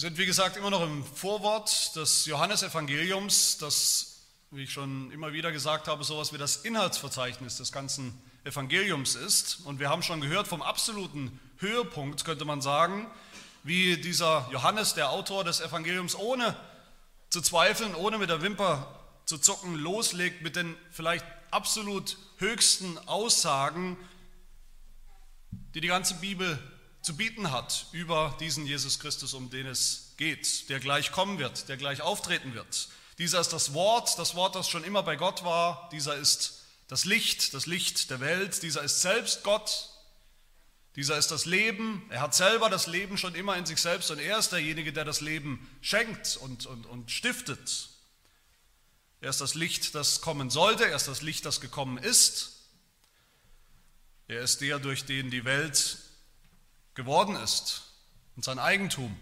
Wir sind, wie gesagt, immer noch im Vorwort des Johannesevangeliums, das, wie ich schon immer wieder gesagt habe, sowas wie das Inhaltsverzeichnis des ganzen Evangeliums ist. Und wir haben schon gehört vom absoluten Höhepunkt, könnte man sagen, wie dieser Johannes, der Autor des Evangeliums, ohne zu zweifeln, ohne mit der Wimper zu zucken, loslegt mit den vielleicht absolut höchsten Aussagen, die die ganze Bibel zu bieten hat über diesen Jesus Christus, um den es geht, der gleich kommen wird, der gleich auftreten wird. Dieser ist das Wort, das Wort, das schon immer bei Gott war. Dieser ist das Licht, das Licht der Welt. Dieser ist selbst Gott. Dieser ist das Leben. Er hat selber das Leben schon immer in sich selbst und er ist derjenige, der das Leben schenkt und, und, und stiftet. Er ist das Licht, das kommen sollte. Er ist das Licht, das gekommen ist. Er ist der, durch den die Welt geworden ist und sein Eigentum.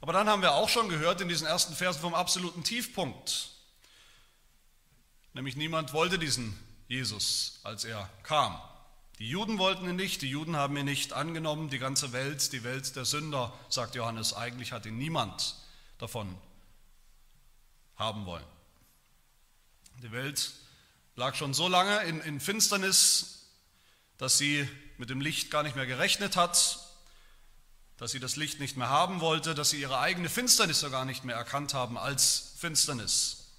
Aber dann haben wir auch schon gehört in diesen ersten Versen vom absoluten Tiefpunkt. Nämlich niemand wollte diesen Jesus, als er kam. Die Juden wollten ihn nicht, die Juden haben ihn nicht angenommen, die ganze Welt, die Welt der Sünder, sagt Johannes, eigentlich hat ihn niemand davon haben wollen. Die Welt lag schon so lange in, in Finsternis, dass sie mit dem Licht gar nicht mehr gerechnet hat, dass sie das Licht nicht mehr haben wollte, dass sie ihre eigene Finsternis sogar nicht mehr erkannt haben als Finsternis.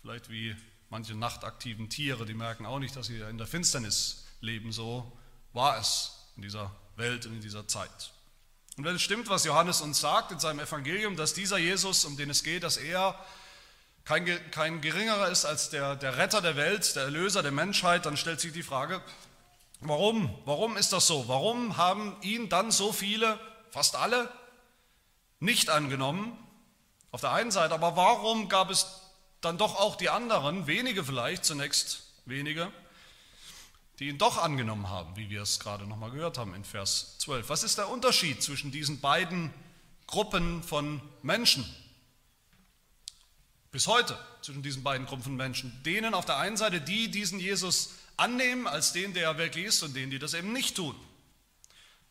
Vielleicht wie manche nachtaktiven Tiere, die merken auch nicht, dass sie in der Finsternis leben. So war es in dieser Welt und in dieser Zeit. Und wenn es stimmt, was Johannes uns sagt in seinem Evangelium, dass dieser Jesus, um den es geht, dass er kein, kein geringerer ist als der, der Retter der Welt, der Erlöser der Menschheit, dann stellt sich die Frage, Warum? Warum ist das so? Warum haben ihn dann so viele, fast alle, nicht angenommen? Auf der einen Seite, aber warum gab es dann doch auch die anderen, wenige vielleicht, zunächst wenige, die ihn doch angenommen haben, wie wir es gerade nochmal gehört haben in Vers 12. Was ist der Unterschied zwischen diesen beiden Gruppen von Menschen? Bis heute zwischen diesen beiden Gruppen von Menschen. Denen auf der einen Seite, die diesen Jesus annehmen als den, der er wirklich ist und denen, die das eben nicht tun.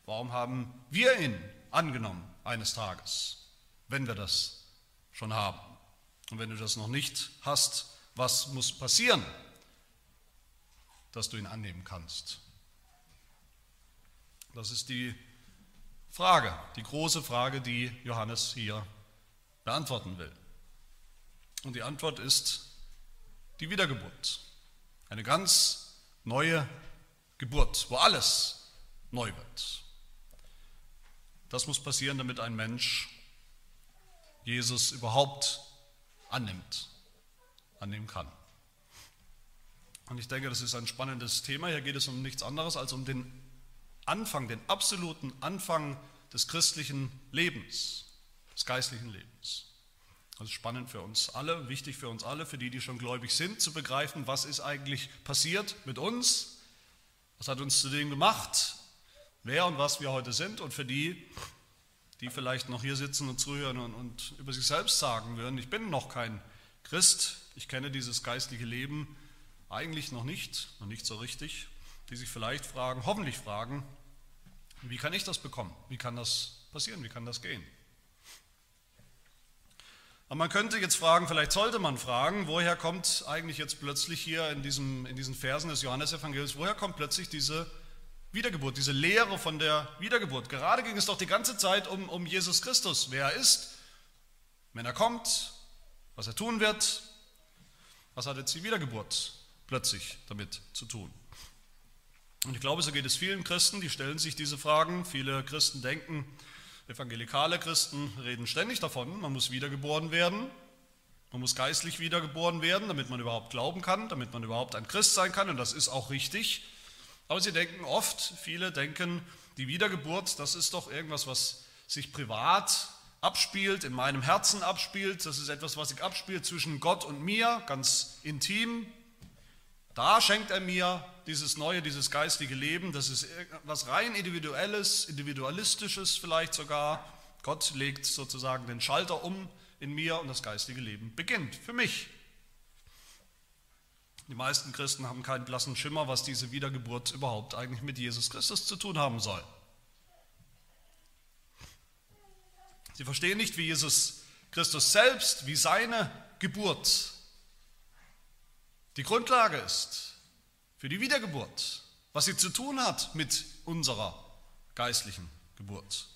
Warum haben wir ihn angenommen eines Tages, wenn wir das schon haben? Und wenn du das noch nicht hast, was muss passieren, dass du ihn annehmen kannst? Das ist die Frage, die große Frage, die Johannes hier beantworten will. Und die Antwort ist die Wiedergeburt. Eine ganz neue Geburt, wo alles neu wird. Das muss passieren, damit ein Mensch Jesus überhaupt annimmt, annehmen kann. Und ich denke, das ist ein spannendes Thema. Hier geht es um nichts anderes als um den Anfang, den absoluten Anfang des christlichen Lebens, des geistlichen Lebens. Das ist spannend für uns alle, wichtig für uns alle, für die, die schon gläubig sind, zu begreifen, was ist eigentlich passiert mit uns, was hat uns zu dem gemacht, wer und was wir heute sind und für die, die vielleicht noch hier sitzen und zuhören und, und über sich selbst sagen würden, ich bin noch kein Christ, ich kenne dieses geistliche Leben eigentlich noch nicht, noch nicht so richtig, die sich vielleicht fragen, hoffentlich fragen, wie kann ich das bekommen? Wie kann das passieren? Wie kann das gehen? Aber man könnte jetzt fragen, vielleicht sollte man fragen, woher kommt eigentlich jetzt plötzlich hier in, diesem, in diesen Versen des Johannesevangeliums, woher kommt plötzlich diese Wiedergeburt, diese Lehre von der Wiedergeburt? Gerade ging es doch die ganze Zeit um, um Jesus Christus, wer er ist, wenn er kommt, was er tun wird. Was hat jetzt die Wiedergeburt plötzlich damit zu tun? Und ich glaube, so geht es vielen Christen, die stellen sich diese Fragen. Viele Christen denken, Evangelikale Christen reden ständig davon, man muss wiedergeboren werden, man muss geistlich wiedergeboren werden, damit man überhaupt glauben kann, damit man überhaupt ein Christ sein kann und das ist auch richtig. Aber sie denken oft, viele denken, die Wiedergeburt, das ist doch irgendwas, was sich privat abspielt, in meinem Herzen abspielt, das ist etwas, was sich abspielt zwischen Gott und mir, ganz intim. Da schenkt er mir dieses neue, dieses geistige Leben, das ist etwas rein individuelles, individualistisches vielleicht sogar. Gott legt sozusagen den Schalter um in mir und das geistige Leben beginnt für mich. Die meisten Christen haben keinen blassen Schimmer, was diese Wiedergeburt überhaupt eigentlich mit Jesus Christus zu tun haben soll. Sie verstehen nicht, wie Jesus Christus selbst, wie seine Geburt die Grundlage ist für die Wiedergeburt, was sie zu tun hat mit unserer geistlichen Geburt.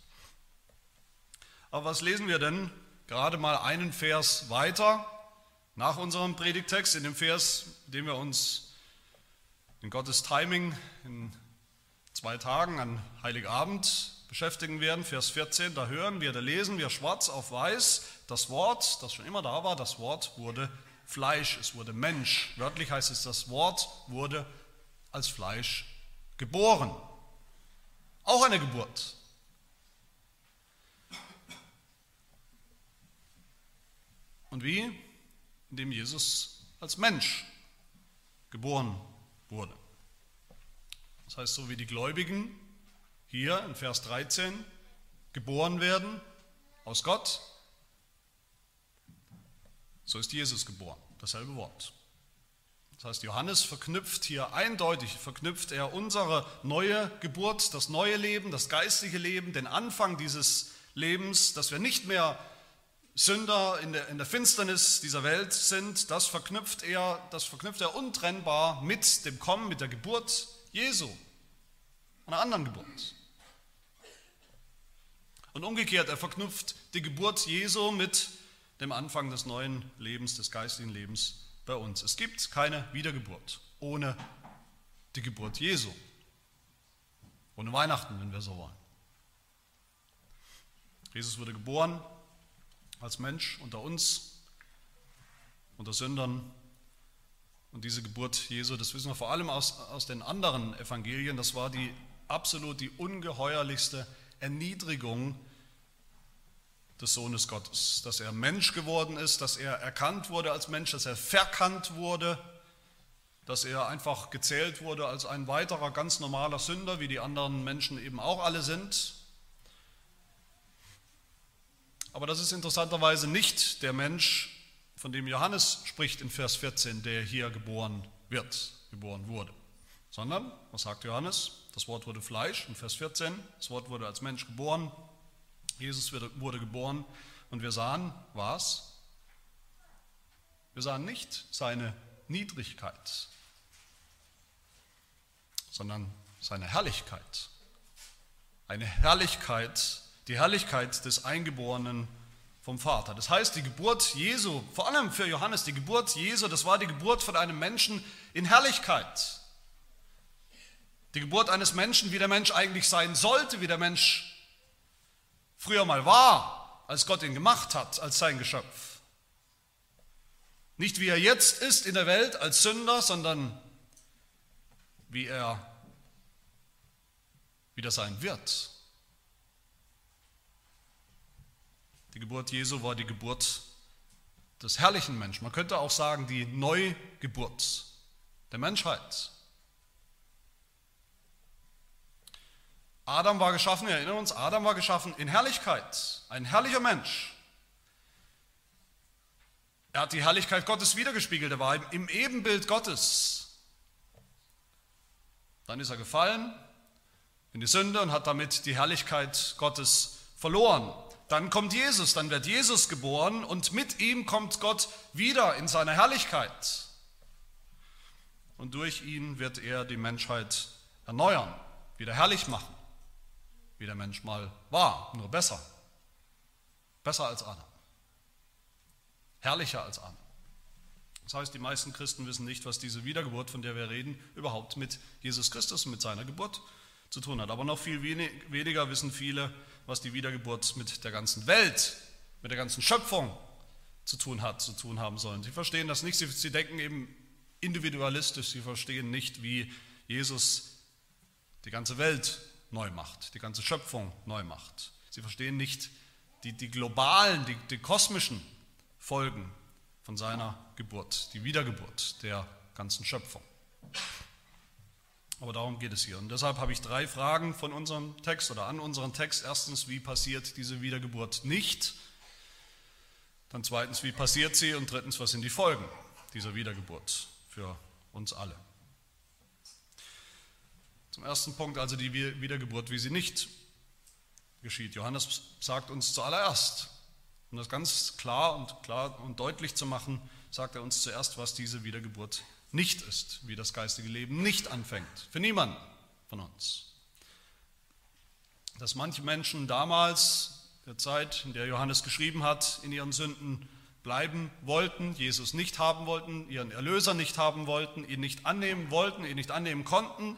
Aber was lesen wir denn gerade mal einen Vers weiter nach unserem Predigtext, in dem Vers, den wir uns in Gottes Timing in zwei Tagen an Heiligabend beschäftigen werden, Vers 14, da hören wir, da lesen wir schwarz auf weiß, das Wort, das schon immer da war, das Wort wurde Fleisch, es wurde Mensch. Wörtlich heißt es, das Wort wurde als Fleisch geboren. Auch eine Geburt. Und wie? Indem Jesus als Mensch geboren wurde. Das heißt, so wie die Gläubigen hier in Vers 13 geboren werden aus Gott, so ist Jesus geboren. Dasselbe Wort. Das heißt, Johannes verknüpft hier eindeutig, verknüpft er unsere neue Geburt, das neue Leben, das geistliche Leben, den Anfang dieses Lebens, dass wir nicht mehr Sünder in der, in der Finsternis dieser Welt sind, das verknüpft er, das verknüpft er untrennbar mit dem Kommen, mit der Geburt Jesu, einer anderen Geburt. Und umgekehrt, er verknüpft die Geburt Jesu mit dem Anfang des neuen Lebens, des geistigen Lebens bei uns. Es gibt keine Wiedergeburt ohne die Geburt Jesu, ohne Weihnachten, wenn wir so wollen. Jesus wurde geboren als Mensch unter uns, unter Sündern. Und diese Geburt Jesu, das wissen wir vor allem aus, aus den anderen Evangelien, das war die absolut die ungeheuerlichste Erniedrigung des Sohnes Gottes, dass er Mensch geworden ist, dass er erkannt wurde als Mensch, dass er verkannt wurde, dass er einfach gezählt wurde als ein weiterer ganz normaler Sünder, wie die anderen Menschen eben auch alle sind. Aber das ist interessanterweise nicht der Mensch, von dem Johannes spricht in Vers 14, der hier geboren wird, geboren wurde, sondern, was sagt Johannes? Das Wort wurde Fleisch in Vers 14, das Wort wurde als Mensch geboren, Jesus wurde geboren und wir sahen was? Wir sahen nicht seine Niedrigkeit, sondern seine Herrlichkeit. Eine Herrlichkeit, die Herrlichkeit des Eingeborenen vom Vater. Das heißt, die Geburt Jesu, vor allem für Johannes, die Geburt Jesu, das war die Geburt von einem Menschen in Herrlichkeit. Die Geburt eines Menschen, wie der Mensch eigentlich sein sollte, wie der Mensch früher mal war, als Gott ihn gemacht hat, als sein Geschöpf. Nicht wie er jetzt ist in der Welt als Sünder, sondern wie er wieder sein wird. Die Geburt Jesu war die Geburt des herrlichen Menschen. Man könnte auch sagen, die Neugeburt der Menschheit. Adam war geschaffen, wir erinnern uns, Adam war geschaffen in Herrlichkeit, ein herrlicher Mensch. Er hat die Herrlichkeit Gottes wiedergespiegelt, er war im Ebenbild Gottes. Dann ist er gefallen in die Sünde und hat damit die Herrlichkeit Gottes verloren. Dann kommt Jesus, dann wird Jesus geboren und mit ihm kommt Gott wieder in seiner Herrlichkeit. Und durch ihn wird er die Menschheit erneuern, wieder herrlich machen wie der Mensch mal war, nur besser. Besser als Adam. Herrlicher als Adam. Das heißt, die meisten Christen wissen nicht, was diese Wiedergeburt, von der wir reden, überhaupt mit Jesus Christus, mit seiner Geburt zu tun hat. Aber noch viel weniger wissen viele, was die Wiedergeburt mit der ganzen Welt, mit der ganzen Schöpfung zu tun hat, zu tun haben sollen. Sie verstehen das nicht, sie, sie denken eben individualistisch, sie verstehen nicht, wie Jesus die ganze Welt neu macht, die ganze Schöpfung neu macht. Sie verstehen nicht die, die globalen, die, die kosmischen Folgen von seiner Geburt, die Wiedergeburt der ganzen Schöpfung. Aber darum geht es hier. Und deshalb habe ich drei Fragen von unserem Text oder an unserem Text. Erstens, wie passiert diese Wiedergeburt nicht? Dann zweitens, wie passiert sie? Und drittens, was sind die Folgen dieser Wiedergeburt für uns alle? Zum ersten Punkt also die Wiedergeburt, wie sie nicht geschieht. Johannes sagt uns zuallererst, um das ganz klar und klar und deutlich zu machen, sagt er uns zuerst, was diese Wiedergeburt nicht ist, wie das geistige Leben nicht anfängt. Für niemanden von uns. Dass manche Menschen damals, der Zeit, in der Johannes geschrieben hat, in ihren Sünden bleiben wollten, Jesus nicht haben wollten, ihren Erlöser nicht haben wollten, ihn nicht annehmen wollten, ihn nicht annehmen konnten.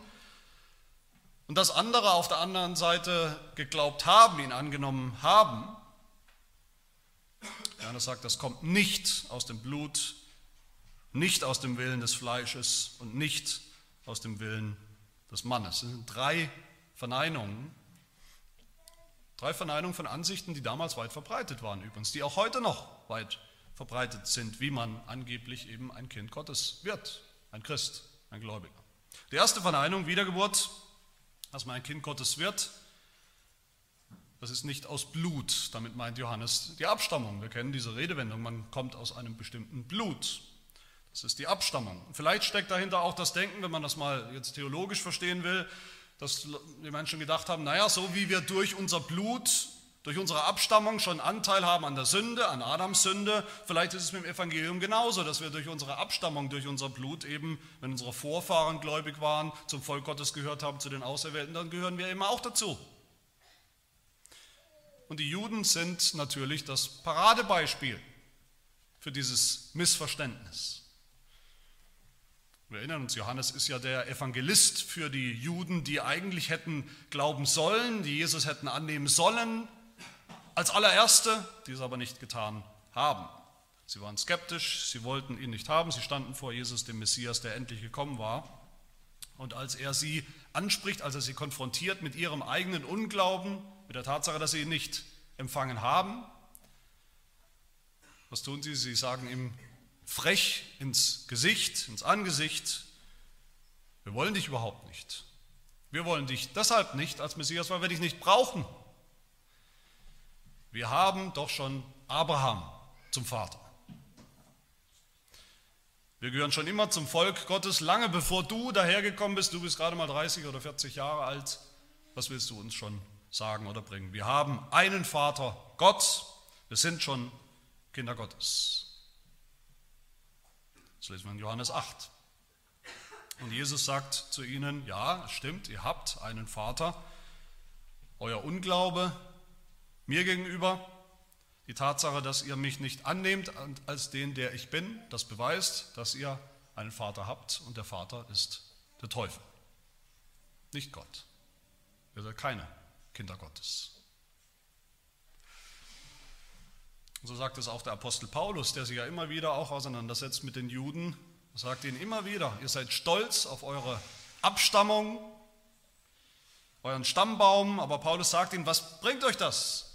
Und dass andere auf der anderen Seite geglaubt haben, ihn angenommen haben. Johannes sagt, das kommt nicht aus dem Blut nicht aus dem Willen des Fleisches und nicht aus dem Willen des Mannes. Das sind drei Verneinungen, drei Verneinungen von Ansichten, die damals weit verbreitet waren übrigens, die auch heute noch weit verbreitet sind, wie man angeblich eben ein Kind Gottes wird, ein Christ, ein Gläubiger. Die erste Verneinung, Wiedergeburt, dass man ein Kind Gottes wird, das ist nicht aus Blut, damit meint Johannes die Abstammung. Wir kennen diese Redewendung, man kommt aus einem bestimmten Blut. Das ist die Abstammung. Vielleicht steckt dahinter auch das Denken, wenn man das mal jetzt theologisch verstehen will, dass die Menschen gedacht haben, naja, so wie wir durch unser Blut, durch unsere Abstammung schon Anteil haben an der Sünde, an Adams Sünde, vielleicht ist es mit dem Evangelium genauso, dass wir durch unsere Abstammung, durch unser Blut eben, wenn unsere Vorfahren gläubig waren, zum Volk Gottes gehört haben, zu den Auserwählten, dann gehören wir eben auch dazu. Und die Juden sind natürlich das Paradebeispiel für dieses Missverständnis. Wir erinnern uns, Johannes ist ja der Evangelist für die Juden, die eigentlich hätten glauben sollen, die Jesus hätten annehmen sollen, als allererste, die es aber nicht getan haben. Sie waren skeptisch, sie wollten ihn nicht haben, sie standen vor Jesus, dem Messias, der endlich gekommen war. Und als er sie anspricht, als er sie konfrontiert mit ihrem eigenen Unglauben, mit der Tatsache, dass sie ihn nicht empfangen haben, was tun sie? Sie sagen ihm, frech ins Gesicht, ins Angesicht, wir wollen dich überhaupt nicht. Wir wollen dich deshalb nicht als Messias, weil wir dich nicht brauchen. Wir haben doch schon Abraham zum Vater. Wir gehören schon immer zum Volk Gottes, lange bevor du dahergekommen bist. Du bist gerade mal 30 oder 40 Jahre alt. Was willst du uns schon sagen oder bringen? Wir haben einen Vater, Gott. Wir sind schon Kinder Gottes. Das lesen wir in Johannes 8. Und Jesus sagt zu ihnen, ja, stimmt, ihr habt einen Vater. Euer Unglaube mir gegenüber, die Tatsache, dass ihr mich nicht annehmt als den, der ich bin, das beweist, dass ihr einen Vater habt und der Vater ist der Teufel, nicht Gott. Ihr seid keine Kinder Gottes. so sagt es auch der Apostel Paulus, der sich ja immer wieder auch auseinandersetzt mit den Juden. Er sagt ihnen immer wieder, ihr seid stolz auf eure Abstammung, euren Stammbaum, aber Paulus sagt ihnen, was bringt euch das,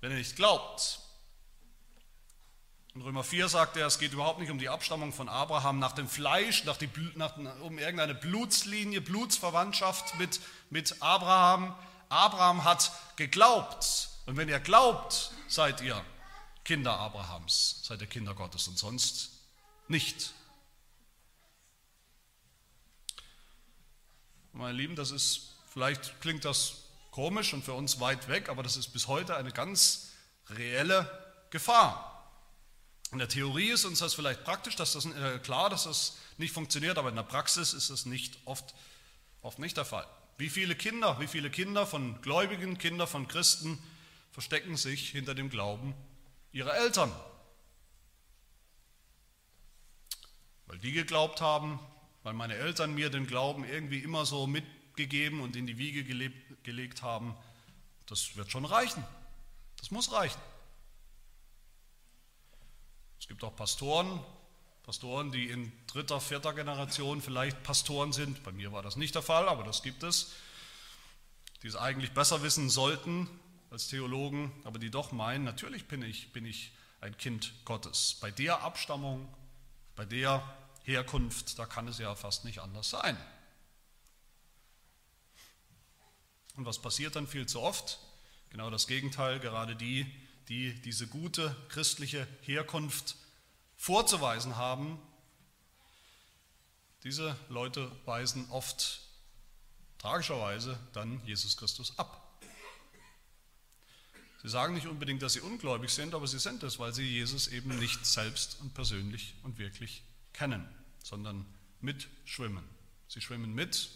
wenn ihr nicht glaubt? In Römer 4 sagt er, es geht überhaupt nicht um die Abstammung von Abraham nach dem Fleisch, nach die, nach, um irgendeine Blutslinie, Blutsverwandtschaft mit, mit Abraham. Abraham hat geglaubt. Und wenn ihr glaubt, seid ihr Kinder Abrahams, seid ihr Kinder Gottes und sonst nicht. Meine Lieben, das ist, vielleicht klingt das komisch und für uns weit weg, aber das ist bis heute eine ganz reelle Gefahr. In der Theorie ist uns das vielleicht praktisch, dass das äh, klar, dass das nicht funktioniert, aber in der Praxis ist das nicht oft, oft nicht der Fall. Wie viele Kinder, wie viele Kinder von Gläubigen, Kinder von Christen verstecken sich hinter dem Glauben ihre Eltern. Weil die geglaubt haben, weil meine Eltern mir den Glauben irgendwie immer so mitgegeben und in die Wiege gelebt, gelegt haben, das wird schon reichen. Das muss reichen. Es gibt auch Pastoren, Pastoren, die in dritter, vierter Generation vielleicht Pastoren sind. Bei mir war das nicht der Fall, aber das gibt es, die es eigentlich besser wissen sollten, als Theologen, aber die doch meinen, natürlich bin ich, bin ich ein Kind Gottes. Bei der Abstammung, bei der Herkunft, da kann es ja fast nicht anders sein. Und was passiert dann viel zu oft? Genau das Gegenteil, gerade die, die diese gute christliche Herkunft vorzuweisen haben, diese Leute weisen oft tragischerweise dann Jesus Christus ab. Sie sagen nicht unbedingt, dass sie ungläubig sind, aber sie sind es, weil sie Jesus eben nicht selbst und persönlich und wirklich kennen, sondern mitschwimmen. Sie schwimmen mit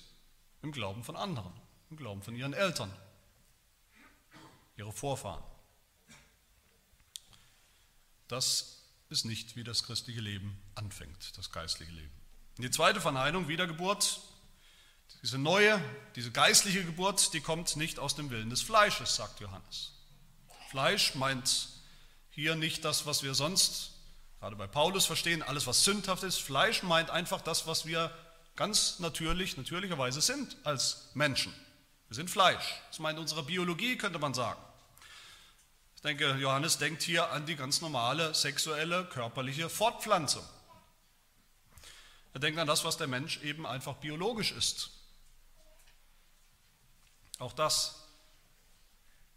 im Glauben von anderen, im Glauben von ihren Eltern, ihre Vorfahren. Das ist nicht, wie das christliche Leben anfängt, das geistliche Leben. Und die zweite Verneinung, Wiedergeburt, diese neue, diese geistliche Geburt, die kommt nicht aus dem Willen des Fleisches, sagt Johannes. Fleisch meint hier nicht das, was wir sonst, gerade bei Paulus verstehen, alles, was sündhaft ist. Fleisch meint einfach das, was wir ganz natürlich, natürlicherweise sind als Menschen. Wir sind Fleisch. Das meint unsere Biologie, könnte man sagen. Ich denke, Johannes denkt hier an die ganz normale sexuelle, körperliche Fortpflanzung. Er denkt an das, was der Mensch eben einfach biologisch ist. Auch das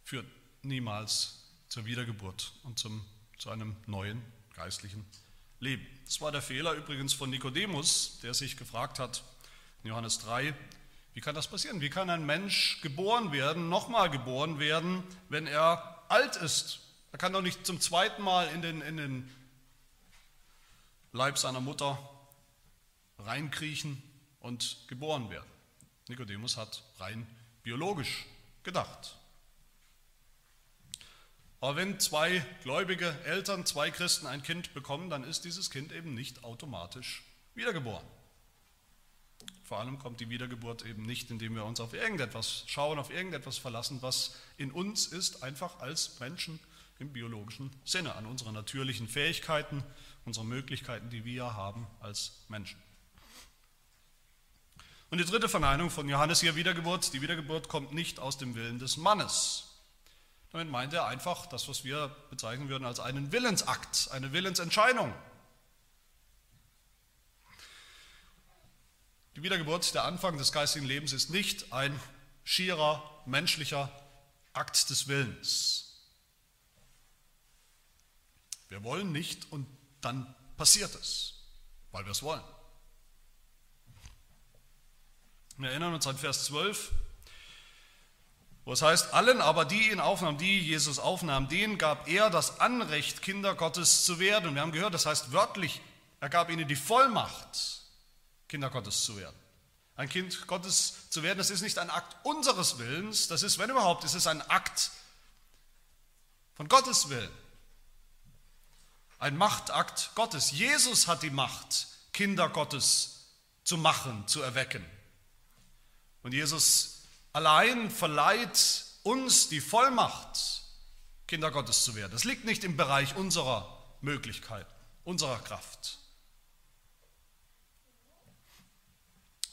führt niemals zur Wiedergeburt und zum, zu einem neuen geistlichen Leben. Das war der Fehler übrigens von Nikodemus, der sich gefragt hat, in Johannes 3, wie kann das passieren? Wie kann ein Mensch geboren werden, nochmal geboren werden, wenn er alt ist? Er kann doch nicht zum zweiten Mal in den, in den Leib seiner Mutter reinkriechen und geboren werden. Nikodemus hat rein biologisch gedacht. Aber wenn zwei gläubige Eltern, zwei Christen ein Kind bekommen, dann ist dieses Kind eben nicht automatisch wiedergeboren. Vor allem kommt die Wiedergeburt eben nicht, indem wir uns auf irgendetwas schauen, auf irgendetwas verlassen, was in uns ist, einfach als Menschen im biologischen Sinne, an unsere natürlichen Fähigkeiten, unsere Möglichkeiten, die wir haben als Menschen. Und die dritte Verneinung von Johannes hier Wiedergeburt, die Wiedergeburt kommt nicht aus dem Willen des Mannes. Damit meint er einfach das, was wir bezeichnen würden als einen Willensakt, eine Willensentscheidung. Die Wiedergeburt, der Anfang des geistigen Lebens, ist nicht ein schierer menschlicher Akt des Willens. Wir wollen nicht und dann passiert es, weil wir es wollen. Wir erinnern uns an Vers 12, wo es heißt, allen aber, die ihn aufnahmen, die Jesus aufnahmen, denen gab er das Anrecht, Kinder Gottes zu werden. Und wir haben gehört, das heißt wörtlich, er gab ihnen die Vollmacht, Kinder Gottes zu werden. Ein Kind Gottes zu werden, das ist nicht ein Akt unseres Willens, das ist, wenn überhaupt, ist es ein Akt von Gottes Willen. Ein Machtakt Gottes. Jesus hat die Macht, Kinder Gottes zu machen, zu erwecken. Und Jesus allein verleiht uns die Vollmacht, Kinder Gottes zu werden. Das liegt nicht im Bereich unserer Möglichkeiten, unserer Kraft.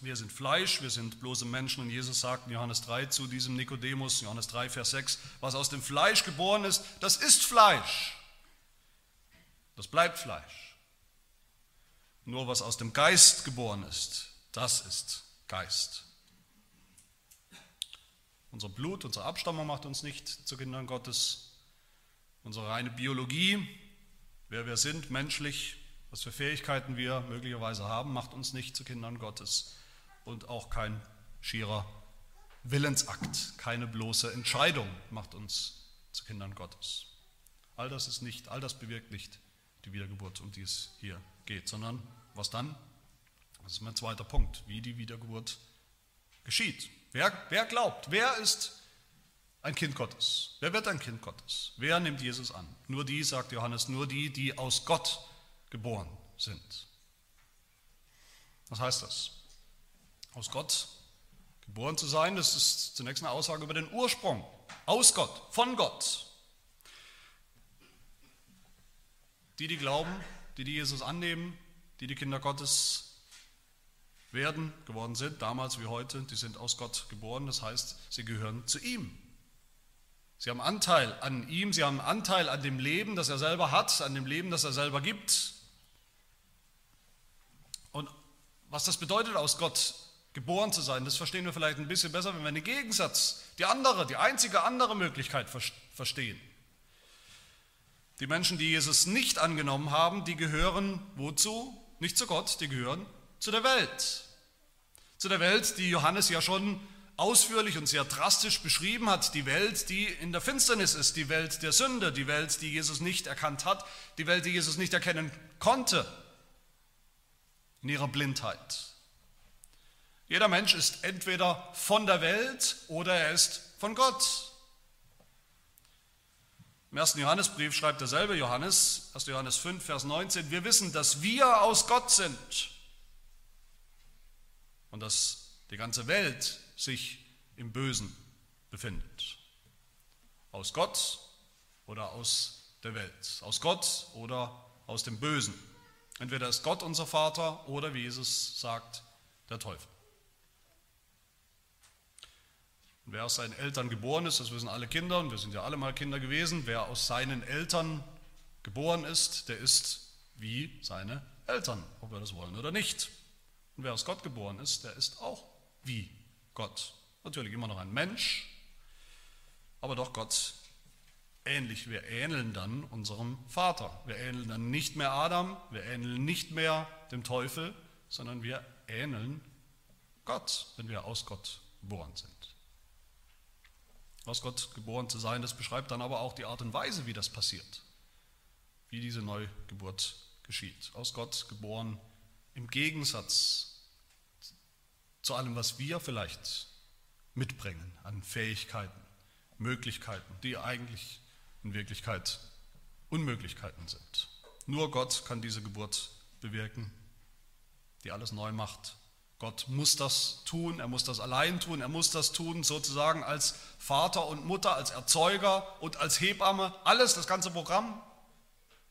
Wir sind Fleisch, wir sind bloße Menschen und Jesus sagt in Johannes 3 zu diesem Nikodemus, Johannes 3, Vers 6, was aus dem Fleisch geboren ist, das ist Fleisch. Das bleibt Fleisch. Nur was aus dem Geist geboren ist, das ist Geist. Unser Blut, unsere Abstammung macht uns nicht zu Kindern Gottes. Unsere reine Biologie, wer wir sind, menschlich, was für Fähigkeiten wir möglicherweise haben, macht uns nicht zu Kindern Gottes. Und auch kein schierer Willensakt, keine bloße Entscheidung macht uns zu Kindern Gottes. All das ist nicht, all das bewirkt nicht die Wiedergeburt, um die es hier geht, sondern was dann? Das ist mein zweiter Punkt, wie die Wiedergeburt geschieht. Wer, wer glaubt? Wer ist ein Kind Gottes? Wer wird ein Kind Gottes? Wer nimmt Jesus an? Nur die, sagt Johannes, nur die, die aus Gott geboren sind. Was heißt das? Aus Gott geboren zu sein, das ist zunächst eine Aussage über den Ursprung. Aus Gott, von Gott. Die, die glauben, die, die Jesus annehmen, die die Kinder Gottes werden, geworden sind, damals wie heute, die sind aus Gott geboren, das heißt, sie gehören zu ihm. Sie haben Anteil an ihm, sie haben Anteil an dem Leben, das er selber hat, an dem Leben, das er selber gibt. Und was das bedeutet, aus Gott geboren zu sein, das verstehen wir vielleicht ein bisschen besser, wenn wir den Gegensatz, die andere, die einzige andere Möglichkeit verstehen. Die Menschen, die Jesus nicht angenommen haben, die gehören wozu? Nicht zu Gott, die gehören zu der Welt. Zu der Welt, die Johannes ja schon ausführlich und sehr drastisch beschrieben hat, die Welt, die in der Finsternis ist, die Welt der Sünde, die Welt, die Jesus nicht erkannt hat, die Welt, die Jesus nicht erkennen konnte in ihrer Blindheit. Jeder Mensch ist entweder von der Welt oder er ist von Gott. Im ersten Johannesbrief schreibt derselbe Johannes, 1. Johannes 5, Vers 19, wir wissen, dass wir aus Gott sind und dass die ganze Welt sich im Bösen befindet. Aus Gott oder aus der Welt. Aus Gott oder aus dem Bösen. Entweder ist Gott unser Vater oder, wie Jesus sagt, der Teufel. Und wer aus seinen Eltern geboren ist, das wissen alle Kinder, und wir sind ja alle mal Kinder gewesen, wer aus seinen Eltern geboren ist, der ist wie seine Eltern, ob wir das wollen oder nicht. Und wer aus Gott geboren ist, der ist auch wie Gott. Natürlich immer noch ein Mensch, aber doch Gott ähnlich. Wir ähneln dann unserem Vater. Wir ähneln dann nicht mehr Adam, wir ähneln nicht mehr dem Teufel, sondern wir ähneln Gott, wenn wir aus Gott geboren sind. Aus Gott geboren zu sein, das beschreibt dann aber auch die Art und Weise, wie das passiert, wie diese Neugeburt geschieht. Aus Gott geboren im Gegensatz zu allem, was wir vielleicht mitbringen an Fähigkeiten, Möglichkeiten, die eigentlich in Wirklichkeit Unmöglichkeiten sind. Nur Gott kann diese Geburt bewirken, die alles neu macht. Gott muss das tun, er muss das allein tun, er muss das tun sozusagen als Vater und Mutter, als Erzeuger und als Hebamme. Alles, das ganze Programm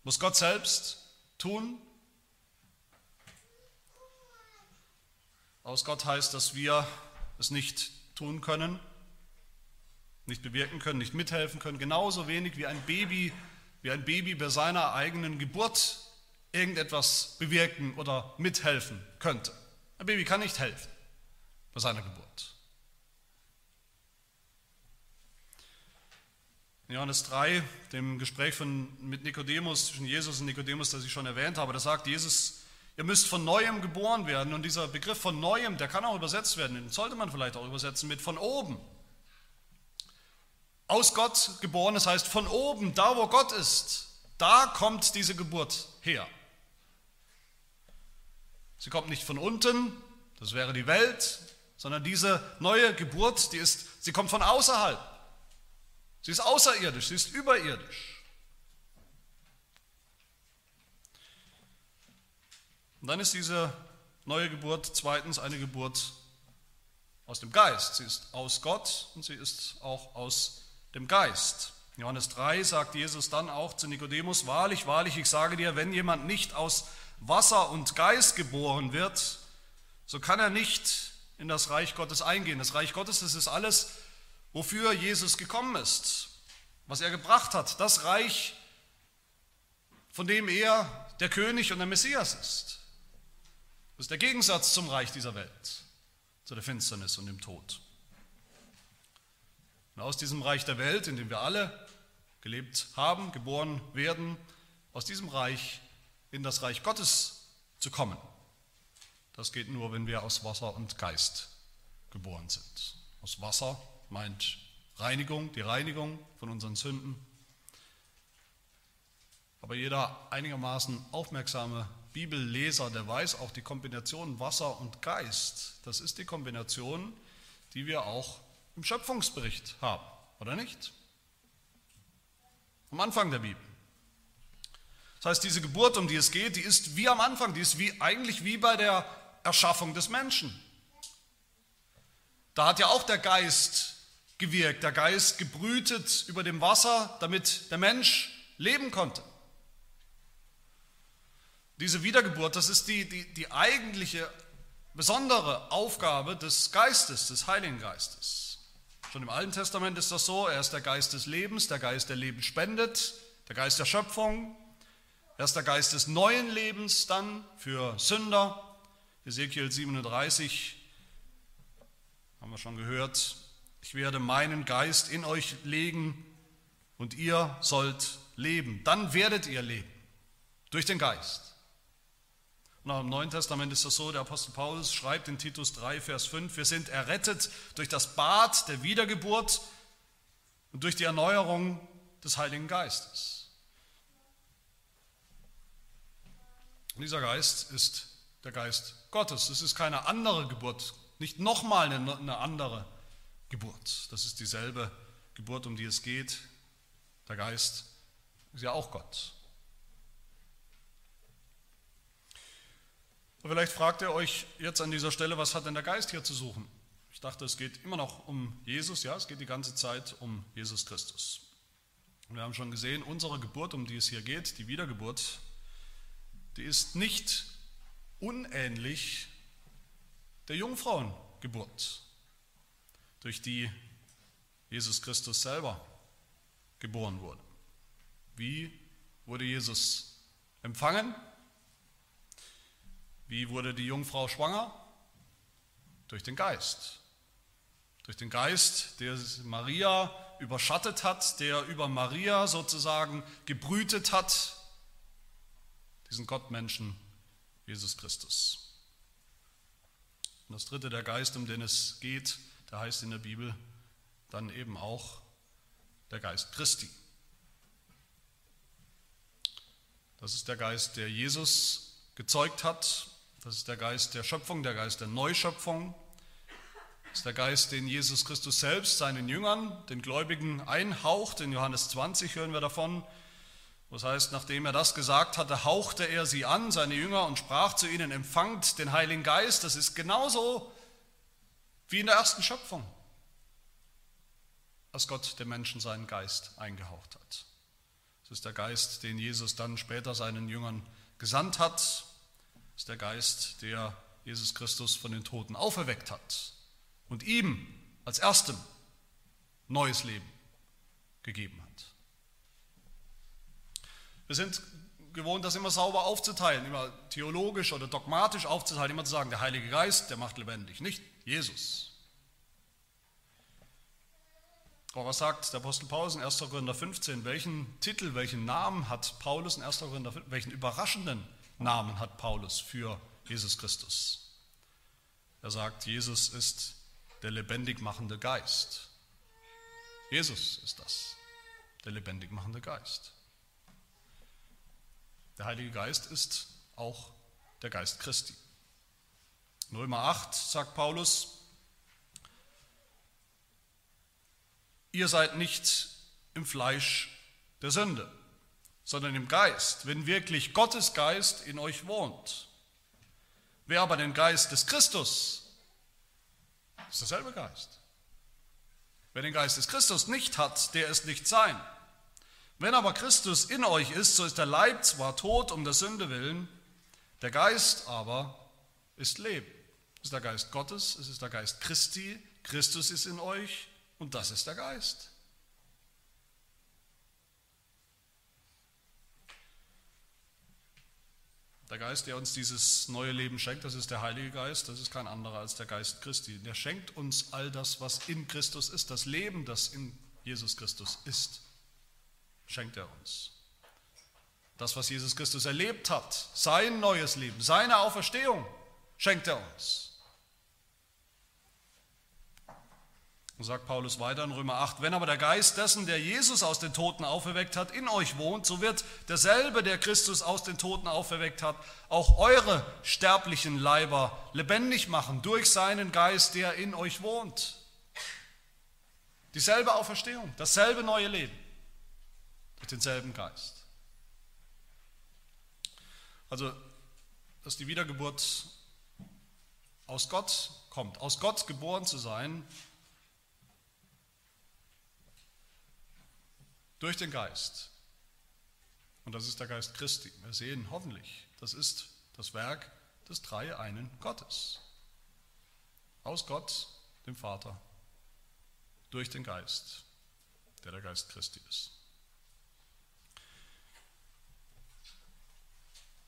muss Gott selbst tun. Aus Gott heißt, dass wir es nicht tun können, nicht bewirken können, nicht mithelfen können, genauso wenig wie ein Baby, wie ein Baby bei seiner eigenen Geburt irgendetwas bewirken oder mithelfen könnte. Ein Baby kann nicht helfen bei seiner Geburt. In Johannes 3, dem Gespräch von, mit Nikodemus, zwischen Jesus und Nikodemus, das ich schon erwähnt habe, da sagt Jesus, ihr müsst von neuem geboren werden. Und dieser Begriff von neuem, der kann auch übersetzt werden, den sollte man vielleicht auch übersetzen mit von oben aus Gott geboren, das heißt von oben, da wo Gott ist, da kommt diese Geburt her. Sie kommt nicht von unten, das wäre die Welt, sondern diese neue Geburt, die ist, sie kommt von außerhalb. Sie ist außerirdisch, sie ist überirdisch. Und dann ist diese neue Geburt zweitens eine Geburt aus dem Geist. Sie ist aus Gott und sie ist auch aus dem Geist. Johannes 3 sagt Jesus dann auch zu Nikodemus, wahrlich, wahrlich, ich sage dir, wenn jemand nicht aus Wasser und Geist geboren wird, so kann er nicht in das Reich Gottes eingehen. Das Reich Gottes, das ist alles, wofür Jesus gekommen ist, was er gebracht hat. Das Reich, von dem er der König und der Messias ist. Das ist der Gegensatz zum Reich dieser Welt, zu der Finsternis und dem Tod. Und aus diesem Reich der Welt, in dem wir alle gelebt haben, geboren werden, aus diesem Reich in das Reich Gottes zu kommen, das geht nur, wenn wir aus Wasser und Geist geboren sind. Aus Wasser meint Reinigung, die Reinigung von unseren Sünden. Aber jeder einigermaßen aufmerksame Bibelleser, der weiß auch die Kombination Wasser und Geist. Das ist die Kombination, die wir auch im Schöpfungsbericht haben, oder nicht? Am Anfang der Bibel. Das heißt, diese Geburt, um die es geht, die ist wie am Anfang, die ist wie, eigentlich wie bei der Erschaffung des Menschen. Da hat ja auch der Geist gewirkt, der Geist gebrütet über dem Wasser, damit der Mensch leben konnte. Diese Wiedergeburt, das ist die, die, die eigentliche besondere Aufgabe des Geistes, des Heiligen Geistes. Schon im Alten Testament ist das so, er ist der Geist des Lebens, der Geist, der Leben spendet, der Geist der Schöpfung, er ist der Geist des neuen Lebens dann für Sünder. Ezekiel 37 haben wir schon gehört, ich werde meinen Geist in euch legen und ihr sollt leben. Dann werdet ihr leben durch den Geist. Und auch im Neuen Testament ist das so, der Apostel Paulus schreibt in Titus 3, Vers 5, wir sind errettet durch das Bad der Wiedergeburt und durch die Erneuerung des Heiligen Geistes. Und dieser Geist ist der Geist Gottes. Es ist keine andere Geburt, nicht nochmal eine, andere Geburt. Das ist dieselbe Geburt, um die es geht. Der Geist ist ja auch Gott. Und vielleicht fragt ihr euch jetzt an dieser Stelle, was hat denn der Geist hier zu suchen? Ich dachte, es geht immer noch um Jesus, ja, es geht die ganze Zeit um Jesus Christus. Und wir haben schon gesehen, unsere Geburt, um die es hier geht, die Wiedergeburt, die ist nicht unähnlich der Jungfrauengeburt, durch die Jesus Christus selber geboren wurde. Wie wurde Jesus empfangen? Wie wurde die Jungfrau schwanger? Durch den Geist. Durch den Geist, der Maria überschattet hat, der über Maria sozusagen gebrütet hat, diesen Gottmenschen Jesus Christus. Und das dritte, der Geist, um den es geht, der heißt in der Bibel dann eben auch der Geist Christi. Das ist der Geist, der Jesus gezeugt hat. Das ist der Geist der Schöpfung, der Geist der Neuschöpfung. Das ist der Geist, den Jesus Christus selbst seinen Jüngern, den Gläubigen einhaucht. In Johannes 20 hören wir davon. Das heißt, nachdem er das gesagt hatte, hauchte er sie an, seine Jünger, und sprach zu ihnen, empfangt den Heiligen Geist. Das ist genauso wie in der ersten Schöpfung, als Gott dem Menschen seinen Geist eingehaucht hat. Das ist der Geist, den Jesus dann später seinen Jüngern gesandt hat. Das ist der Geist, der Jesus Christus von den Toten auferweckt hat und ihm als erstem neues Leben gegeben hat. Wir sind gewohnt, das immer sauber aufzuteilen, immer theologisch oder dogmatisch aufzuteilen, immer zu sagen, der Heilige Geist, der macht lebendig, nicht Jesus. Aber was sagt der Apostel Paulus in 1. Korinther 15? Welchen Titel, welchen Namen hat Paulus in 1. Korinther 15? Welchen überraschenden Namen hat Paulus für Jesus Christus? Er sagt, Jesus ist der lebendig machende Geist. Jesus ist das, der lebendig machende Geist. Der Heilige Geist ist auch der Geist Christi. In Römer 8 sagt Paulus, ihr seid nicht im Fleisch der Sünde, sondern im Geist, wenn wirklich Gottes Geist in euch wohnt. Wer aber den Geist des Christus, ist derselbe Geist. Wer den Geist des Christus nicht hat, der ist nicht sein. Wenn aber Christus in euch ist, so ist der Leib zwar tot um der Sünde willen, der Geist aber ist Leben. Es ist der Geist Gottes, es ist der Geist Christi, Christus ist in euch und das ist der Geist. Der Geist, der uns dieses neue Leben schenkt, das ist der Heilige Geist, das ist kein anderer als der Geist Christi. Der schenkt uns all das, was in Christus ist, das Leben, das in Jesus Christus ist schenkt er uns. Das, was Jesus Christus erlebt hat, sein neues Leben, seine Auferstehung, schenkt er uns. Und sagt Paulus weiter in Römer 8, wenn aber der Geist dessen, der Jesus aus den Toten auferweckt hat, in euch wohnt, so wird derselbe, der Christus aus den Toten auferweckt hat, auch eure sterblichen Leiber lebendig machen durch seinen Geist, der in euch wohnt. Dieselbe Auferstehung, dasselbe neue Leben durch denselben Geist. Also, dass die Wiedergeburt aus Gott kommt, aus Gott geboren zu sein, durch den Geist. Und das ist der Geist Christi. Wir sehen hoffentlich, das ist das Werk des Dreieinen Gottes. Aus Gott, dem Vater, durch den Geist, der der Geist Christi ist.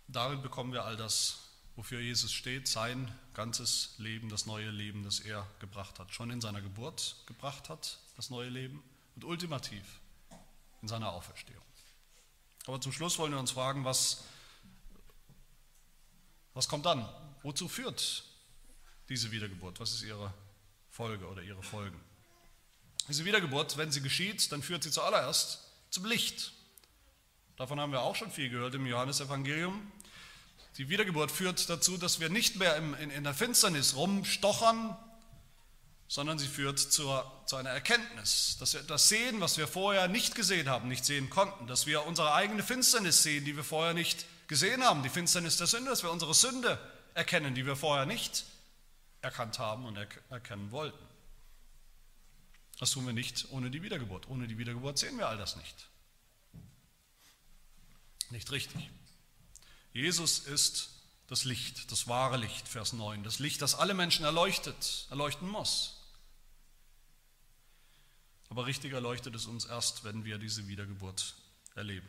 Darin bekommen wir all das, wofür Jesus steht, sein ganzes Leben, das neue Leben, das er gebracht hat. Schon in seiner Geburt gebracht hat, das neue Leben und ultimativ in seiner Auferstehung. Aber zum Schluss wollen wir uns fragen, was Was kommt dann? Wozu führt diese Wiedergeburt? Was ist ihre Folge oder ihre Folgen? Diese Wiedergeburt, wenn sie geschieht, dann führt sie zuallererst zum Licht. Davon haben wir auch schon viel gehört im Johannesevangelium. Die Wiedergeburt führt dazu, dass wir nicht mehr in, der Finsternis rumstochern, sondern sie führt zur, zu einer Erkenntnis, dass wir das sehen, was wir vorher nicht gesehen haben, nicht sehen konnten, dass wir unsere eigene Finsternis sehen, die wir vorher nicht gesehen haben, die Finsternis der Sünde, dass wir unsere Sünde erkennen, die wir vorher nicht erkannt haben und erkennen wollten. Das tun wir nicht ohne die Wiedergeburt. Ohne die Wiedergeburt sehen wir all das nicht. Nicht richtig. Jesus ist das Licht, das wahre Licht, Vers 9. Das Licht, das alle Menschen erleuchtet, erleuchten muss. Aber richtig erleuchtet es uns erst, wenn wir diese Wiedergeburt erleben.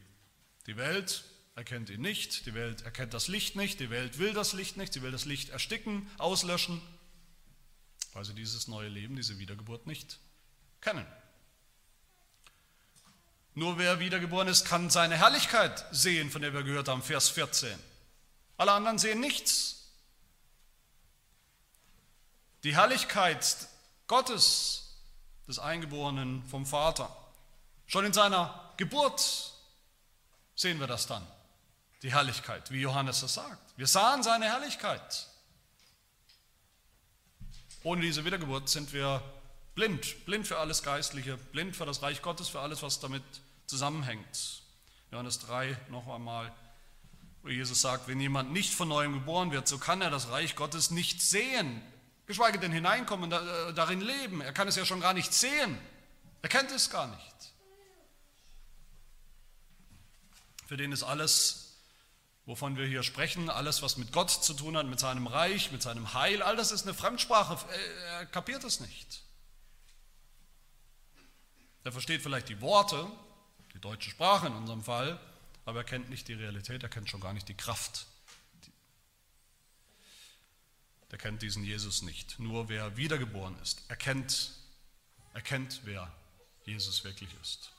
Die Welt erkennt ihn nicht, die Welt erkennt das Licht nicht, die Welt will das Licht nicht, sie will das Licht ersticken, auslöschen, weil sie dieses neue Leben, diese Wiedergeburt nicht kennen. Nur wer wiedergeboren ist, kann seine Herrlichkeit sehen, von der wir gehört haben, Vers 14. Alle anderen sehen nichts. Die Herrlichkeit Gottes, des Eingeborenen vom Vater. Schon in seiner Geburt sehen wir das dann, die Herrlichkeit, wie Johannes das sagt. Wir sahen seine Herrlichkeit. Ohne diese Wiedergeburt sind wir blind, blind für alles Geistliche, blind für das Reich Gottes, für alles, was damit zusammenhängt. Johannes 3 noch einmal, wo Jesus sagt, wenn jemand nicht von neuem geboren wird, so kann er das Reich Gottes nicht sehen, geschweige denn hineinkommen und äh, darin leben. Er kann es ja schon gar nicht sehen. Er kennt es gar nicht. Für den ist alles, wovon wir hier sprechen, alles, was mit Gott zu tun hat, mit seinem Reich, mit seinem Heil, all das ist eine Fremdsprache. Er kapiert es nicht. Er versteht vielleicht die Worte, die deutsche Sprache in unserem Fall, aber er kennt nicht die Realität, er kennt schon gar nicht die Kraft. Der kennt diesen Jesus nicht. Nur wer wiedergeboren ist, erkennt, erkennt, wer Jesus wirklich ist.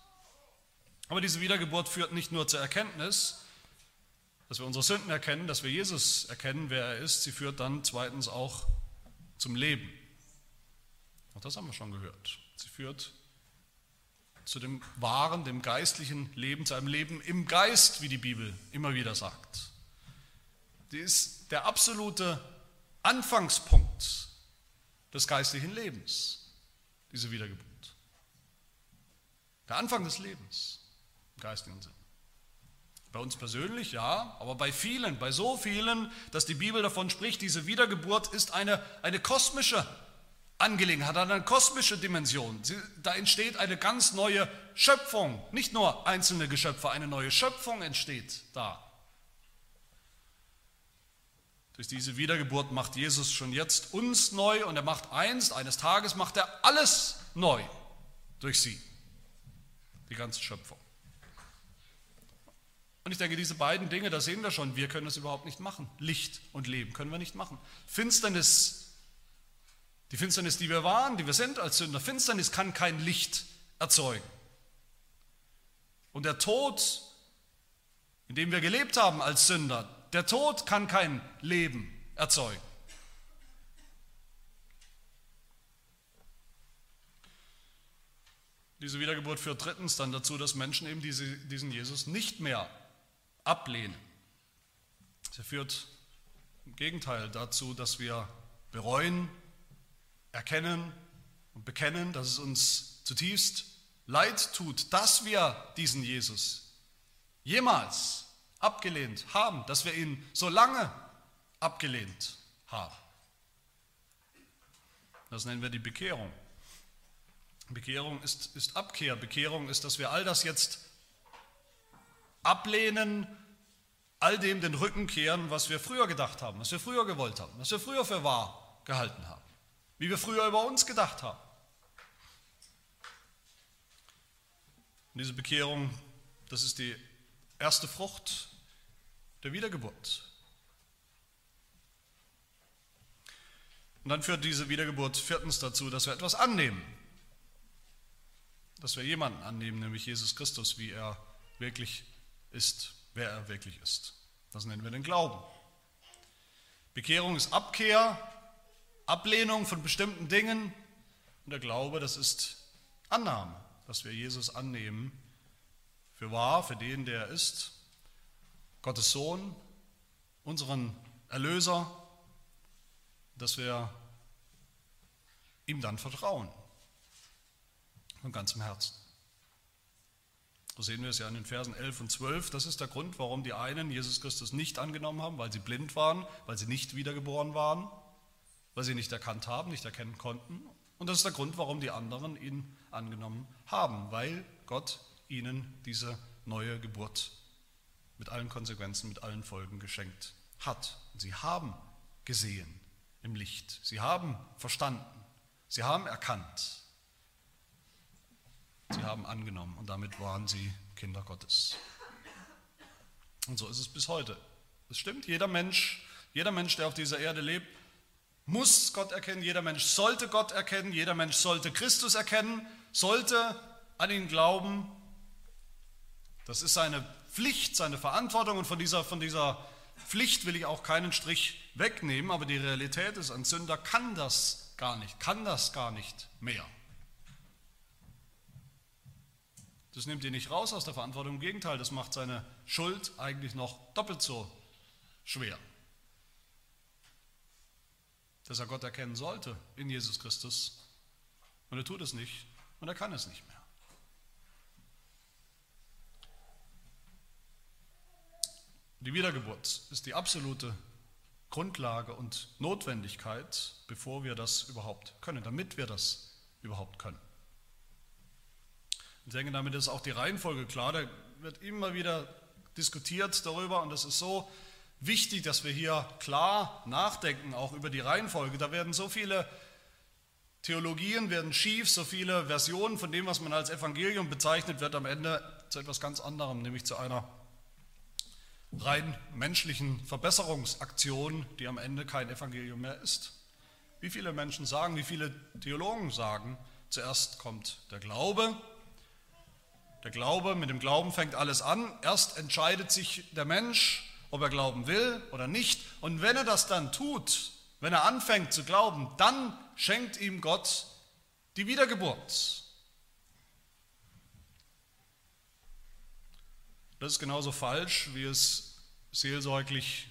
Aber diese Wiedergeburt führt nicht nur zur Erkenntnis, dass wir unsere Sünden erkennen, dass wir Jesus erkennen, wer er ist, sie führt dann zweitens auch zum Leben. Auch das haben wir schon gehört. Sie führt zu dem wahren, dem geistlichen Leben, zu einem Leben im Geist, wie die Bibel immer wieder sagt. Die ist der absolute Anfangspunkt des geistlichen Lebens, diese Wiedergeburt. Der Anfang des Lebens im geistigen Sinn. Bei uns persönlich, ja, aber bei vielen, bei so vielen, dass die Bibel davon spricht, diese Wiedergeburt ist eine, eine kosmische Angelegenheit, hat eine kosmische Dimension. Da entsteht eine ganz neue Schöpfung. Nicht nur einzelne Geschöpfe, eine neue Schöpfung entsteht da. Durch diese Wiedergeburt macht Jesus schon jetzt uns neu und er macht einst, eines Tages macht er alles neu durch sie. Die ganze Schöpfung. Und ich denke, diese beiden Dinge, da sehen wir schon, wir können es überhaupt nicht machen. Licht und Leben können wir nicht machen. Finsternis die Finsternis, die wir waren, die wir sind als Sünder, Finsternis kann kein Licht erzeugen. Und der Tod, in dem wir gelebt haben als Sünder, der Tod kann kein Leben erzeugen. Diese Wiedergeburt führt drittens dann dazu, dass Menschen eben diese, diesen Jesus nicht mehr ablehnen. Sie führt im Gegenteil dazu, dass wir bereuen, erkennen und bekennen, dass es uns zutiefst leid tut, dass wir diesen Jesus jemals abgelehnt haben, dass wir ihn so lange abgelehnt haben. Das nennen wir die Bekehrung. Bekehrung ist, ist Abkehr. Bekehrung ist, dass wir all das jetzt ablehnen, all dem den Rücken kehren, was wir früher gedacht haben, was wir früher gewollt haben, was wir früher für wahr gehalten haben wie wir früher über uns gedacht haben. Und diese Bekehrung, das ist die erste Frucht der Wiedergeburt. Und dann führt diese Wiedergeburt viertens dazu, dass wir etwas annehmen. Dass wir jemanden annehmen, nämlich Jesus Christus, wie er wirklich ist, wer er wirklich ist. Das nennen wir den Glauben. Bekehrung ist Abkehr, Ablehnung von bestimmten Dingen und der Glaube, das ist Annahme, dass wir Jesus annehmen für wahr, für den, der er ist, Gottes Sohn, unseren Erlöser, dass wir ihm dann vertrauen von ganzem Herzen. So sehen wir es ja in den Versen 11 und 12. Das ist der Grund, warum die einen Jesus Christus nicht angenommen haben, weil sie blind waren, weil sie nicht wiedergeboren waren, weil sie nicht erkannt haben, nicht erkennen konnten. Und das ist der Grund, warum die anderen ihn angenommen haben, weil Gott ihnen diese neue Geburt mit allen Konsequenzen, mit allen Folgen geschenkt hat. Sie haben gesehen im Licht. Sie haben verstanden. Sie haben erkannt. Sie haben angenommen und damit waren sie Kinder Gottes. Und so ist es bis heute. Es stimmt, jeder Mensch, jeder Mensch, der auf dieser Erde lebt, muss Gott erkennen, jeder Mensch sollte Gott erkennen, jeder Mensch sollte Christus erkennen, sollte an ihn glauben. Das ist seine Pflicht, seine Verantwortung und von dieser, von dieser Pflicht will ich auch keinen Strich wegnehmen, aber die Realität ist, ein Sünder kann das gar nicht, kann das gar nicht mehr. Das nimmt ihn nicht raus aus der Verantwortung, im Gegenteil, das macht seine Schuld eigentlich noch doppelt so schwer. Dass er Gott erkennen sollte in Jesus Christus und er tut es nicht und er kann es nicht mehr. Die Wiedergeburt ist die absolute Grundlage und Notwendigkeit, bevor wir das überhaupt können, damit wir das überhaupt können. Ich denke, damit ist auch die Reihenfolge klar. Da wird immer wieder diskutiert darüber und es ist so wichtig, dass wir hier klar nachdenken, auch über die Reihenfolge. Da werden so viele Theologien werden schief, so viele Versionen von dem, was man als Evangelium bezeichnet, wird am Ende zu etwas ganz anderem, nämlich zu einer rein menschlichen Verbesserungsaktion, die am Ende kein Evangelium mehr ist. Wie viele Menschen sagen, wie viele Theologen sagen, zuerst kommt der Glaube, der Glaube, mit dem Glauben fängt alles an. Erst entscheidet sich der Mensch, ob er glauben will oder nicht. Und wenn er das dann tut, wenn er anfängt zu glauben, dann schenkt ihm Gott die Wiedergeburt. Das ist genauso falsch, wie es seelsorglich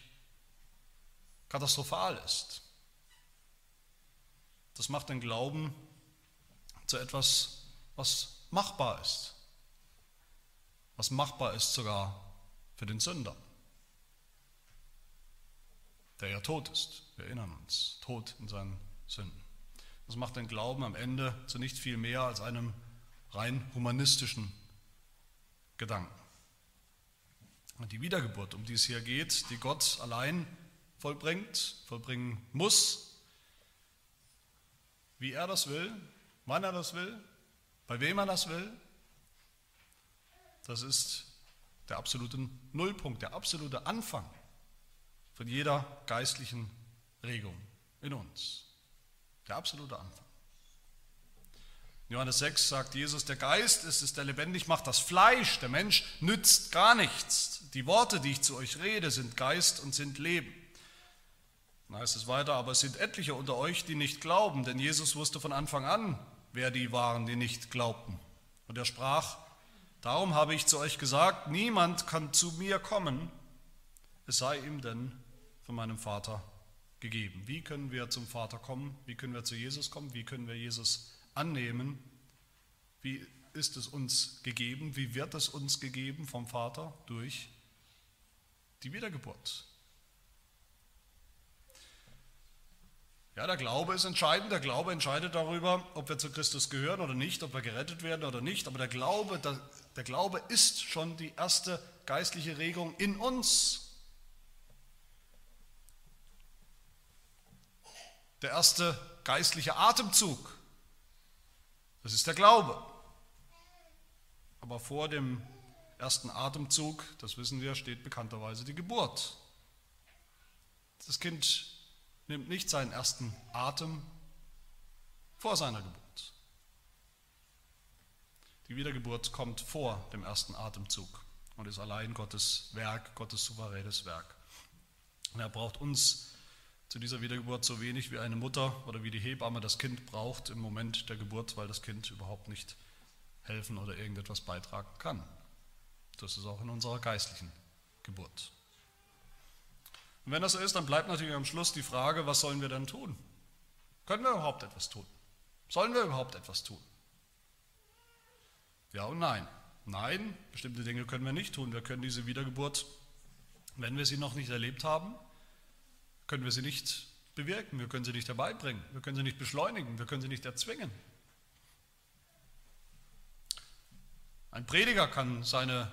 katastrophal ist. Das macht den Glauben zu etwas, was machbar ist was machbar ist sogar für den Sünder, der ja tot ist. Wir erinnern uns, tot in seinen Sünden. Das macht den Glauben am Ende zu nicht viel mehr als einem rein humanistischen Gedanken. Und die Wiedergeburt, um die es hier geht, die Gott allein vollbringt, vollbringen muss, wie er das will, wann er das will, bei wem er das will, das ist der absolute Nullpunkt, der absolute Anfang von jeder geistlichen Regung in uns. Der absolute Anfang. In Johannes 6 sagt Jesus, der Geist ist es, der lebendig macht, das Fleisch, der Mensch nützt gar nichts. Die Worte, die ich zu euch rede, sind Geist und sind Leben. Dann heißt es weiter, aber es sind etliche unter euch, die nicht glauben, denn Jesus wusste von Anfang an, wer die waren, die nicht glaubten. Und er sprach, Darum habe ich zu euch gesagt, niemand kann zu mir kommen, es sei ihm denn von meinem Vater gegeben. Wie können wir zum Vater kommen? Wie können wir zu Jesus kommen? Wie können wir Jesus annehmen? Wie ist es uns gegeben? Wie wird es uns gegeben vom Vater? Durch die Wiedergeburt. Ja, der Glaube ist entscheidend. Der Glaube entscheidet darüber, ob wir zu Christus gehören oder nicht, ob wir gerettet werden oder nicht. Aber der Glaube, der Glaube ist schon die erste geistliche Regung in uns. Der erste geistliche Atemzug, das ist der Glaube. Aber vor dem ersten Atemzug, das wissen wir, steht bekannterweise die Geburt. Das Kind nimmt nicht seinen ersten Atem vor seiner Geburt. Die Wiedergeburt kommt vor dem ersten Atemzug und ist allein Gottes Werk, Gottes souveränes Werk. Und er braucht uns zu dieser Wiedergeburt so wenig wie eine Mutter oder wie die Hebamme das Kind braucht im Moment der Geburt, weil das Kind überhaupt nicht helfen oder irgendetwas beitragen kann. Das ist auch in unserer geistlichen Geburt. Und wenn das so ist, dann bleibt natürlich am Schluss die Frage, was sollen wir denn tun? Können wir überhaupt etwas tun? Sollen wir überhaupt etwas tun? Ja und nein. Nein, bestimmte Dinge können wir nicht tun. Wir können diese Wiedergeburt, wenn wir sie noch nicht erlebt haben, können wir sie nicht bewirken. Wir können sie nicht herbeibringen. Wir können sie nicht beschleunigen. Wir können sie nicht erzwingen. Ein Prediger kann seine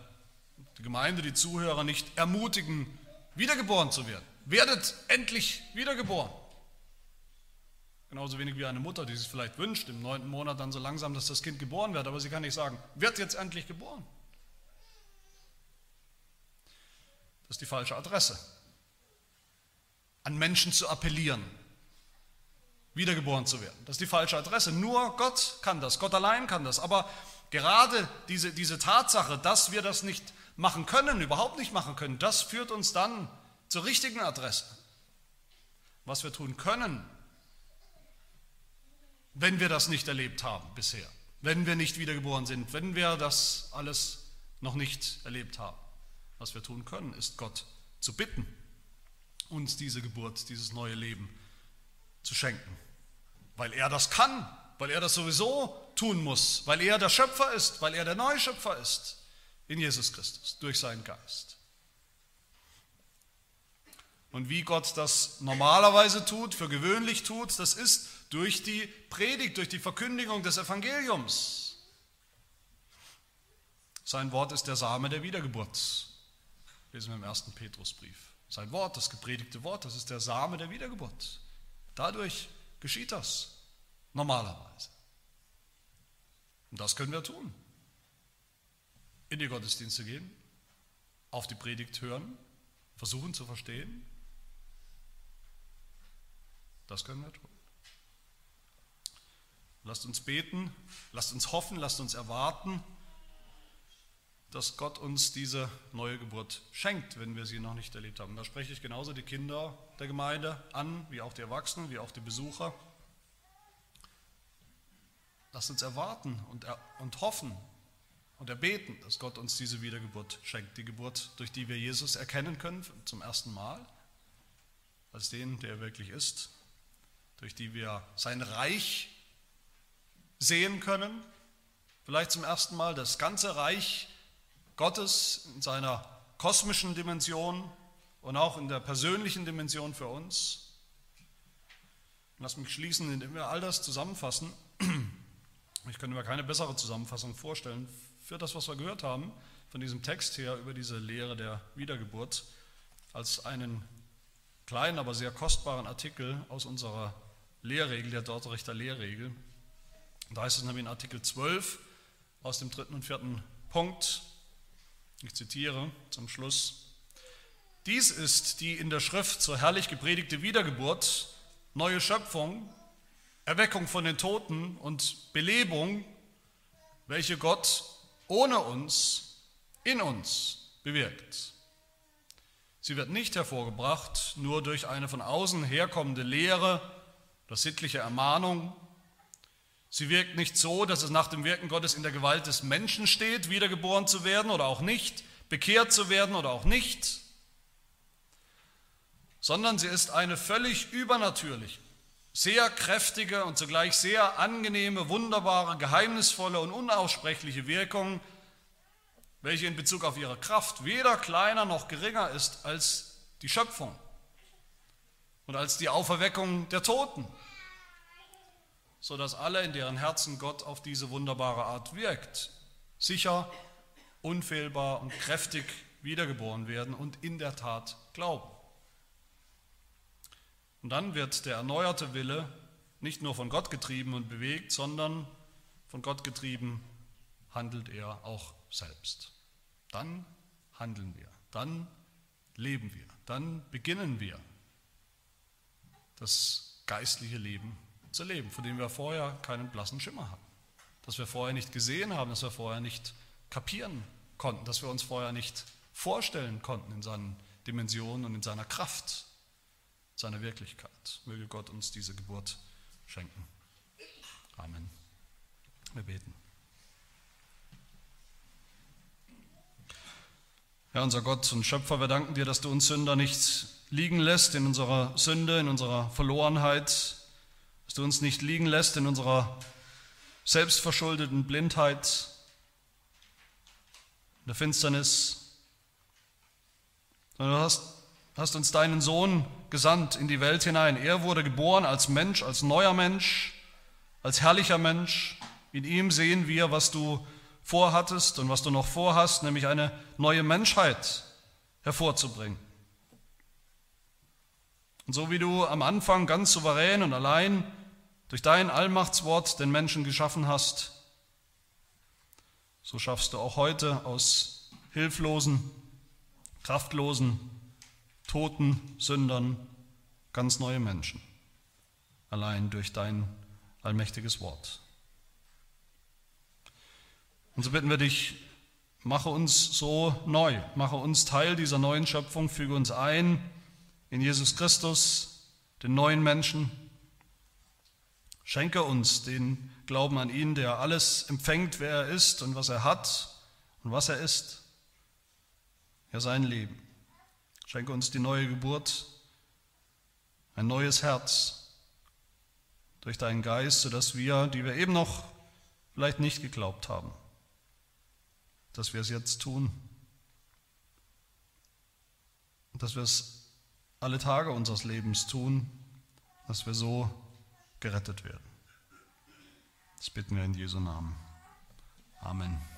die Gemeinde, die Zuhörer nicht ermutigen, wiedergeboren zu werden. Werdet endlich wiedergeboren. Genauso wenig wie eine Mutter, die sich vielleicht wünscht, im neunten Monat dann so langsam, dass das Kind geboren wird, aber sie kann nicht sagen, wird jetzt endlich geboren. Das ist die falsche Adresse. An Menschen zu appellieren, wiedergeboren zu werden. Das ist die falsche Adresse. Nur Gott kann das, Gott allein kann das. Aber gerade diese, diese Tatsache, dass wir das nicht machen können, überhaupt nicht machen können, das führt uns dann zur richtigen Adresse. Was wir tun können, wenn wir das nicht erlebt haben bisher, wenn wir nicht wiedergeboren sind, wenn wir das alles noch nicht erlebt haben. Was wir tun können, ist Gott zu bitten, uns diese Geburt, dieses neue Leben zu schenken, weil er das kann, weil er das sowieso tun muss, weil er der Schöpfer ist, weil er der Neuschöpfer ist in Jesus Christus durch seinen Geist. Und wie Gott das normalerweise tut, für gewöhnlich tut, das ist durch die Predigt, durch die Verkündigung des Evangeliums. Sein Wort ist der Same der Wiedergeburt. Lesen wir im ersten Petrusbrief. Sein Wort, das gepredigte Wort, das ist der Same der Wiedergeburt. Dadurch geschieht das normalerweise. Und das können wir tun. In die Gottesdienste gehen, auf die Predigt hören, versuchen zu verstehen. Das können wir tun. Lasst uns beten, lasst uns hoffen, lasst uns erwarten, dass Gott uns diese neue Geburt schenkt, wenn wir sie noch nicht erlebt haben. Da spreche ich genauso die Kinder der Gemeinde an, wie auch die Erwachsenen, wie auch die Besucher. Lasst uns erwarten und, und hoffen und erbeten, dass Gott uns diese Wiedergeburt schenkt. Die Geburt, durch die wir Jesus erkennen können zum ersten Mal, als den, der er wirklich ist, durch die wir sein Reich sehen können, vielleicht zum ersten Mal das ganze Reich Gottes in seiner kosmischen Dimension und auch in der persönlichen Dimension für uns. Lass mich schließen, indem wir all das zusammenfassen. Ich könnte mir keine bessere Zusammenfassung vorstellen für das, was wir gehört haben, von diesem Text her über diese Lehre der Wiedergeburt, als einen kleinen, aber sehr kostbaren Artikel aus unserer Lehrregel, der Dortrechter Lehrregel. Da heißt es nämlich in Artikel 12 aus dem dritten und vierten Punkt, ich zitiere zum Schluss, dies ist die in der Schrift so herrlich gepredigte Wiedergeburt, neue Schöpfung, Erweckung von den Toten und Belebung, welche Gott ohne uns in uns bewirkt. Sie wird nicht hervorgebracht nur durch eine von außen herkommende Lehre oder sittliche Ermahnung, Sie wirkt nicht so, dass es nach dem Wirken Gottes in der Gewalt des Menschen steht, wiedergeboren zu werden oder auch nicht, bekehrt zu werden oder auch nicht, sondern sie ist eine völlig übernatürliche, sehr kräftige und zugleich sehr angenehme, wunderbare, geheimnisvolle und unaussprechliche Wirkung, welche in Bezug auf ihre Kraft weder kleiner noch geringer ist als die Schöpfung und als die Auferweckung der Toten sodass alle, in deren Herzen Gott auf diese wunderbare Art wirkt, sicher, unfehlbar und kräftig wiedergeboren werden und in der Tat glauben. Und dann wird der erneuerte Wille nicht nur von Gott getrieben und bewegt, sondern von Gott getrieben handelt er auch selbst. Dann handeln wir, dann leben wir, dann beginnen wir das geistliche Leben zu leben, von dem wir vorher keinen blassen Schimmer hatten. Das wir vorher nicht gesehen haben, das wir vorher nicht kapieren konnten, das wir uns vorher nicht vorstellen konnten in seinen Dimensionen und in seiner Kraft. seiner Wirklichkeit. Möge Gott uns diese Geburt schenken. Amen. Wir beten. Herr, unser Gott und Schöpfer, wir danken dir, dass du uns Sünder nicht liegen lässt in unserer Sünde, in unserer Verlorenheit, dass du uns nicht liegen lässt in unserer selbstverschuldeten Blindheit, in der Finsternis, sondern du hast, hast uns deinen Sohn gesandt in die Welt hinein. Er wurde geboren als Mensch, als neuer Mensch, als herrlicher Mensch. In ihm sehen wir, was du vorhattest und was du noch vorhast, nämlich eine neue Menschheit hervorzubringen. Und so wie du am Anfang ganz souverän und allein durch dein Allmachtswort den Menschen geschaffen hast, so schaffst du auch heute aus hilflosen, kraftlosen, toten Sündern ganz neue Menschen, allein durch dein allmächtiges Wort. Und so bitten wir dich, mache uns so neu, mache uns Teil dieser neuen Schöpfung, füge uns ein in Jesus Christus, den neuen Menschen. Schenke uns den Glauben an ihn, der alles empfängt, wer er ist und was er hat und was er ist. Ja, sein Leben. Schenke uns die neue Geburt, ein neues Herz durch deinen Geist, sodass wir, die wir eben noch vielleicht nicht geglaubt haben, dass wir es jetzt tun. Dass wir es alle Tage unseres Lebens tun, dass wir so gerettet werden. Das bitten wir in Jesu Namen. Amen.